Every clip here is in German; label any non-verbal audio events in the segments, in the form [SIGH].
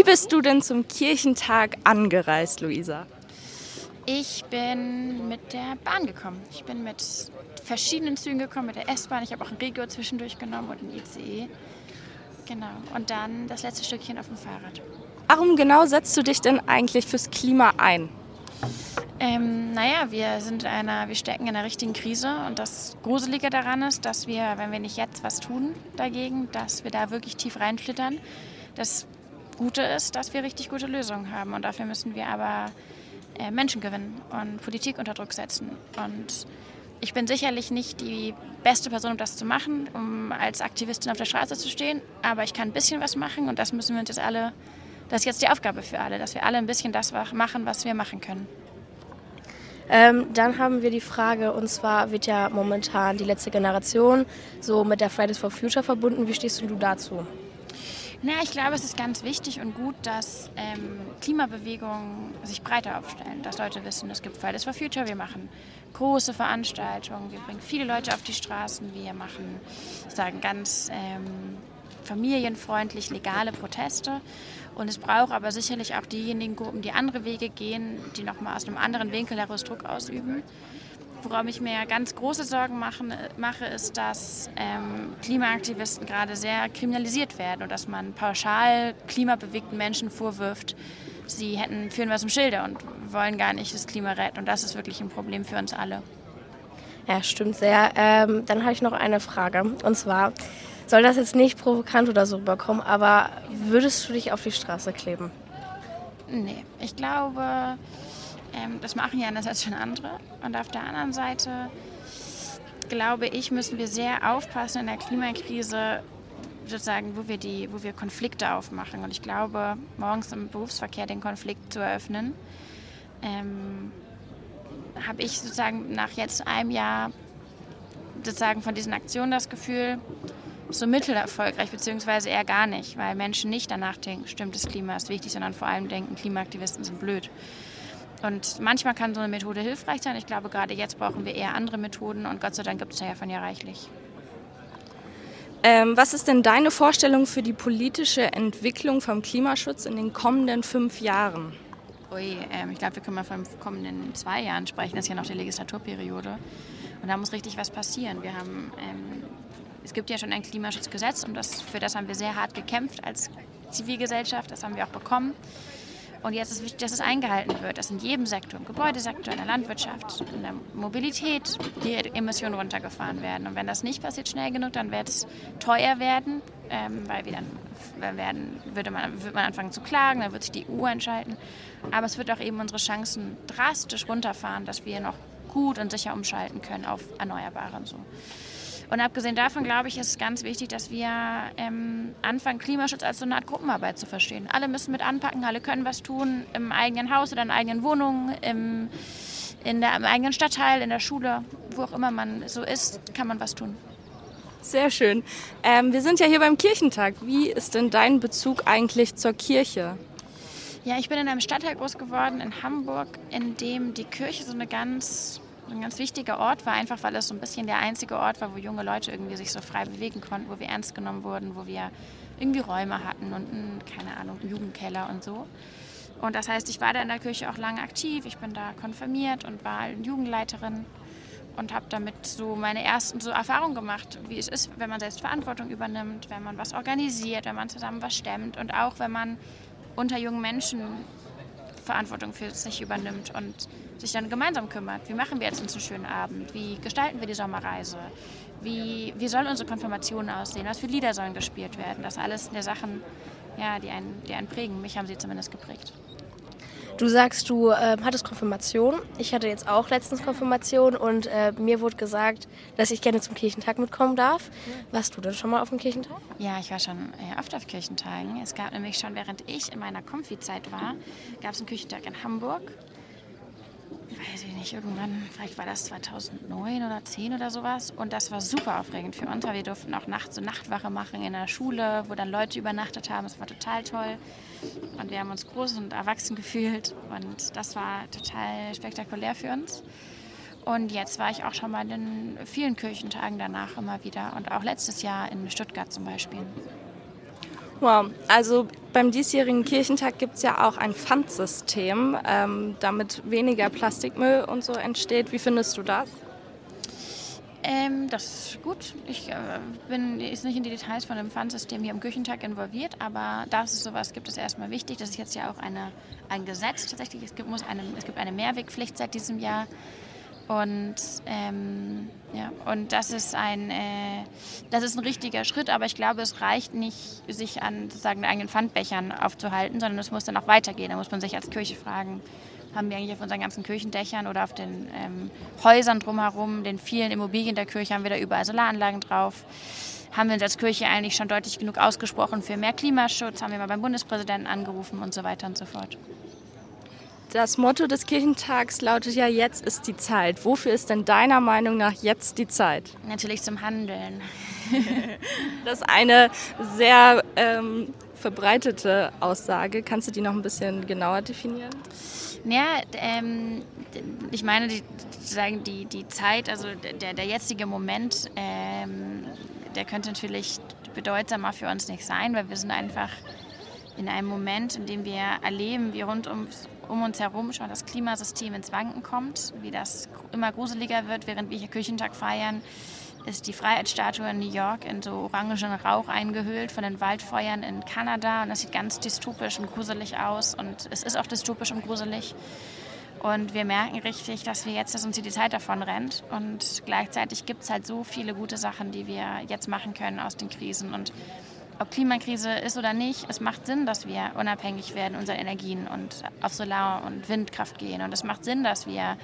Wie bist du denn zum Kirchentag angereist, Luisa? Ich bin mit der Bahn gekommen. Ich bin mit verschiedenen Zügen gekommen, mit der S-Bahn. Ich habe auch ein Regio zwischendurch genommen und ein ICE. Genau. Und dann das letzte Stückchen auf dem Fahrrad. Warum genau setzt du dich denn eigentlich fürs Klima ein? Ähm, naja, wir sind einer, wir stecken in einer richtigen Krise und das Gruselige daran ist, dass wir, wenn wir nicht jetzt was tun dagegen, dass wir da wirklich tief reinschlittern. Das Gute ist, dass wir richtig gute Lösungen haben und dafür müssen wir aber äh, Menschen gewinnen und Politik unter Druck setzen. Und ich bin sicherlich nicht die beste Person, um das zu machen, um als Aktivistin auf der Straße zu stehen, aber ich kann ein bisschen was machen und das müssen wir uns jetzt alle, das ist jetzt die Aufgabe für alle, dass wir alle ein bisschen das machen, was wir machen können. Ähm, dann haben wir die Frage, und zwar wird ja momentan die letzte Generation so mit der Fridays for Future verbunden. Wie stehst du dazu? Na, ich glaube, es ist ganz wichtig und gut, dass ähm, Klimabewegungen sich breiter aufstellen, dass Leute wissen, es gibt Fridays for Future, wir machen große Veranstaltungen, wir bringen viele Leute auf die Straßen, wir machen, sagen ganz ähm, familienfreundlich legale Proteste. Und es braucht aber sicherlich auch diejenigen Gruppen, die andere Wege gehen, die nochmal aus einem anderen Winkel heraus Druck ausüben. Worauf ich mir ganz große Sorgen machen, mache, ist, dass ähm, Klimaaktivisten gerade sehr kriminalisiert werden und dass man pauschal klimabewegten Menschen vorwirft, sie hätten führen was im Schilde und wollen gar nicht das Klima retten. Und das ist wirklich ein Problem für uns alle. Ja, stimmt sehr. Ähm, dann habe ich noch eine Frage. Und zwar, soll das jetzt nicht provokant oder so rüberkommen, aber würdest du dich auf die Straße kleben? Nee, ich glaube, ähm, das machen ja einerseits schon andere. Und auf der anderen Seite, glaube ich, müssen wir sehr aufpassen in der Klimakrise, sozusagen, wo wir, die, wo wir Konflikte aufmachen. Und ich glaube, morgens im Berufsverkehr den Konflikt zu eröffnen, ähm, habe ich sozusagen nach jetzt einem Jahr sozusagen von diesen Aktionen das Gefühl, so mittelerfolgreich, beziehungsweise eher gar nicht, weil Menschen nicht danach denken, stimmt, das Klima ist wichtig, sondern vor allem denken, Klimaaktivisten sind blöd. Und manchmal kann so eine Methode hilfreich sein. Ich glaube, gerade jetzt brauchen wir eher andere Methoden und Gott sei Dank gibt es ja von ja reichlich. Ähm, was ist denn deine Vorstellung für die politische Entwicklung vom Klimaschutz in den kommenden fünf Jahren? Ui, ähm, ich glaube, wir können mal von kommenden zwei Jahren sprechen. Das ist ja noch die Legislaturperiode. Und da muss richtig was passieren. Wir haben ähm, es gibt ja schon ein Klimaschutzgesetz und das, für das haben wir sehr hart gekämpft als Zivilgesellschaft. Das haben wir auch bekommen. Und jetzt ist wichtig, dass es eingehalten wird, dass in jedem Sektor, im Gebäudesektor, in der Landwirtschaft, in der Mobilität die Emissionen runtergefahren werden. Und wenn das nicht passiert schnell genug, dann wird es teuer werden, ähm, weil wir dann werden, würde man, wird man anfangen zu klagen, dann wird sich die EU entscheiden. Aber es wird auch eben unsere Chancen drastisch runterfahren, dass wir noch gut und sicher umschalten können auf Erneuerbare und so. Und abgesehen davon, glaube ich, ist es ganz wichtig, dass wir ähm, anfangen, Klimaschutz als so eine Art Gruppenarbeit zu verstehen. Alle müssen mit anpacken, alle können was tun, im eigenen Haus oder in eigenen Wohnungen, im, in der, im eigenen Stadtteil, in der Schule, wo auch immer man so ist, kann man was tun. Sehr schön. Ähm, wir sind ja hier beim Kirchentag. Wie ist denn dein Bezug eigentlich zur Kirche? Ja, ich bin in einem Stadtteil groß geworden in Hamburg, in dem die Kirche so eine ganz ein ganz wichtiger Ort war, einfach weil es so ein bisschen der einzige Ort war, wo junge Leute irgendwie sich so frei bewegen konnten, wo wir ernst genommen wurden, wo wir irgendwie Räume hatten und einen, keine Ahnung, Jugendkeller und so. Und das heißt, ich war da in der Kirche auch lange aktiv. Ich bin da konfirmiert und war Jugendleiterin und habe damit so meine ersten so Erfahrungen gemacht, wie es ist, wenn man selbst Verantwortung übernimmt, wenn man was organisiert, wenn man zusammen was stemmt und auch wenn man unter jungen Menschen Verantwortung für sich übernimmt und sich dann gemeinsam kümmert. Wie machen wir jetzt uns einen schönen Abend? Wie gestalten wir die Sommerreise? Wie, wie soll unsere Konfirmation aussehen? Was für Lieder sollen gespielt werden? Das alles sind der Sachen, ja, die, einen, die einen prägen. Mich haben sie zumindest geprägt. Du sagst, du äh, hattest Konfirmation. Ich hatte jetzt auch letztens Konfirmation und äh, mir wurde gesagt, dass ich gerne zum Kirchentag mitkommen darf. Warst du denn schon mal auf dem Kirchentag? Ja, ich war schon äh, oft auf Kirchentagen. Es gab nämlich schon, während ich in meiner Konfi-Zeit war, gab es einen Kirchentag in Hamburg weiß ich nicht, irgendwann, vielleicht war das 2009 oder 10 oder sowas. Und das war super aufregend für uns, weil wir durften auch nachts so Nachtwache machen in der Schule, wo dann Leute übernachtet haben. Das war total toll. Und wir haben uns groß und erwachsen gefühlt. Und das war total spektakulär für uns. Und jetzt war ich auch schon mal in vielen Kirchentagen danach immer wieder. Und auch letztes Jahr in Stuttgart zum Beispiel. Wow, also beim diesjährigen Kirchentag gibt es ja auch ein Pfandsystem, ähm, damit weniger Plastikmüll und so entsteht. Wie findest du das? Ähm, das ist gut. Ich äh, bin jetzt nicht in die Details von dem Pfandsystem hier am Küchentag involviert, aber dass es sowas gibt, ist erstmal wichtig. Das ist jetzt ja auch eine, ein Gesetz tatsächlich. Es gibt, muss eine, es gibt eine Mehrwegpflicht seit diesem Jahr. Und, ähm, ja, und das, ist ein, äh, das ist ein richtiger Schritt, aber ich glaube, es reicht nicht, sich an sozusagen eigenen Pfandbechern aufzuhalten, sondern es muss dann auch weitergehen. Da muss man sich als Kirche fragen, haben wir eigentlich auf unseren ganzen Kirchendächern oder auf den ähm, Häusern drumherum, den vielen Immobilien der Kirche, haben wir da überall Solaranlagen drauf. Haben wir uns als Kirche eigentlich schon deutlich genug ausgesprochen für mehr Klimaschutz? Haben wir mal beim Bundespräsidenten angerufen und so weiter und so fort. Das Motto des Kirchentags lautet ja, jetzt ist die Zeit. Wofür ist denn deiner Meinung nach jetzt die Zeit? Natürlich zum Handeln. [LAUGHS] das ist eine sehr ähm, verbreitete Aussage. Kannst du die noch ein bisschen genauer definieren? Ja, ähm, ich meine, die, die, die Zeit, also der, der jetzige Moment, ähm, der könnte natürlich bedeutsamer für uns nicht sein, weil wir sind einfach in einem Moment, in dem wir erleben, wie rund um, um uns herum schon das Klimasystem ins Wanken kommt, wie das immer gruseliger wird, während wir hier Küchentag feiern ist die Freiheitsstatue in New York in so orangen Rauch eingehüllt von den Waldfeuern in Kanada. Und das sieht ganz dystopisch und gruselig aus. Und es ist auch dystopisch und gruselig. Und wir merken richtig, dass wir jetzt, dass uns hier die Zeit davon rennt. Und gleichzeitig gibt es halt so viele gute Sachen, die wir jetzt machen können aus den Krisen. Und ob Klimakrise ist oder nicht, es macht Sinn, dass wir unabhängig werden unseren Energien und auf Solar- und Windkraft gehen. Und es macht Sinn, dass wir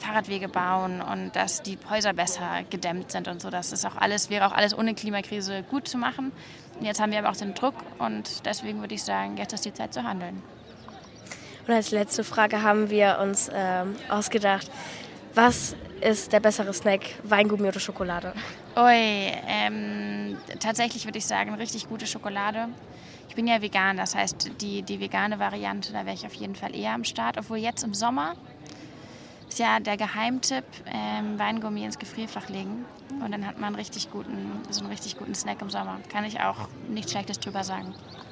Fahrradwege bauen und dass die Häuser besser gedämmt sind und so. Das ist auch alles, wäre auch alles ohne Klimakrise gut zu machen. Jetzt haben wir aber auch den Druck und deswegen würde ich sagen, jetzt ist die Zeit zu handeln. Und als letzte Frage haben wir uns ähm, ausgedacht, was ist der bessere Snack, Weingummi oder Schokolade? Ui, ähm, tatsächlich würde ich sagen, richtig gute Schokolade. Ich bin ja vegan, das heißt, die, die vegane Variante, da wäre ich auf jeden Fall eher am Start. Obwohl jetzt im Sommer ist ja der Geheimtipp, ähm, Weingummi ins Gefrierfach legen. Und dann hat man richtig guten, so einen richtig guten Snack im Sommer. Kann ich auch nichts Schlechtes drüber sagen.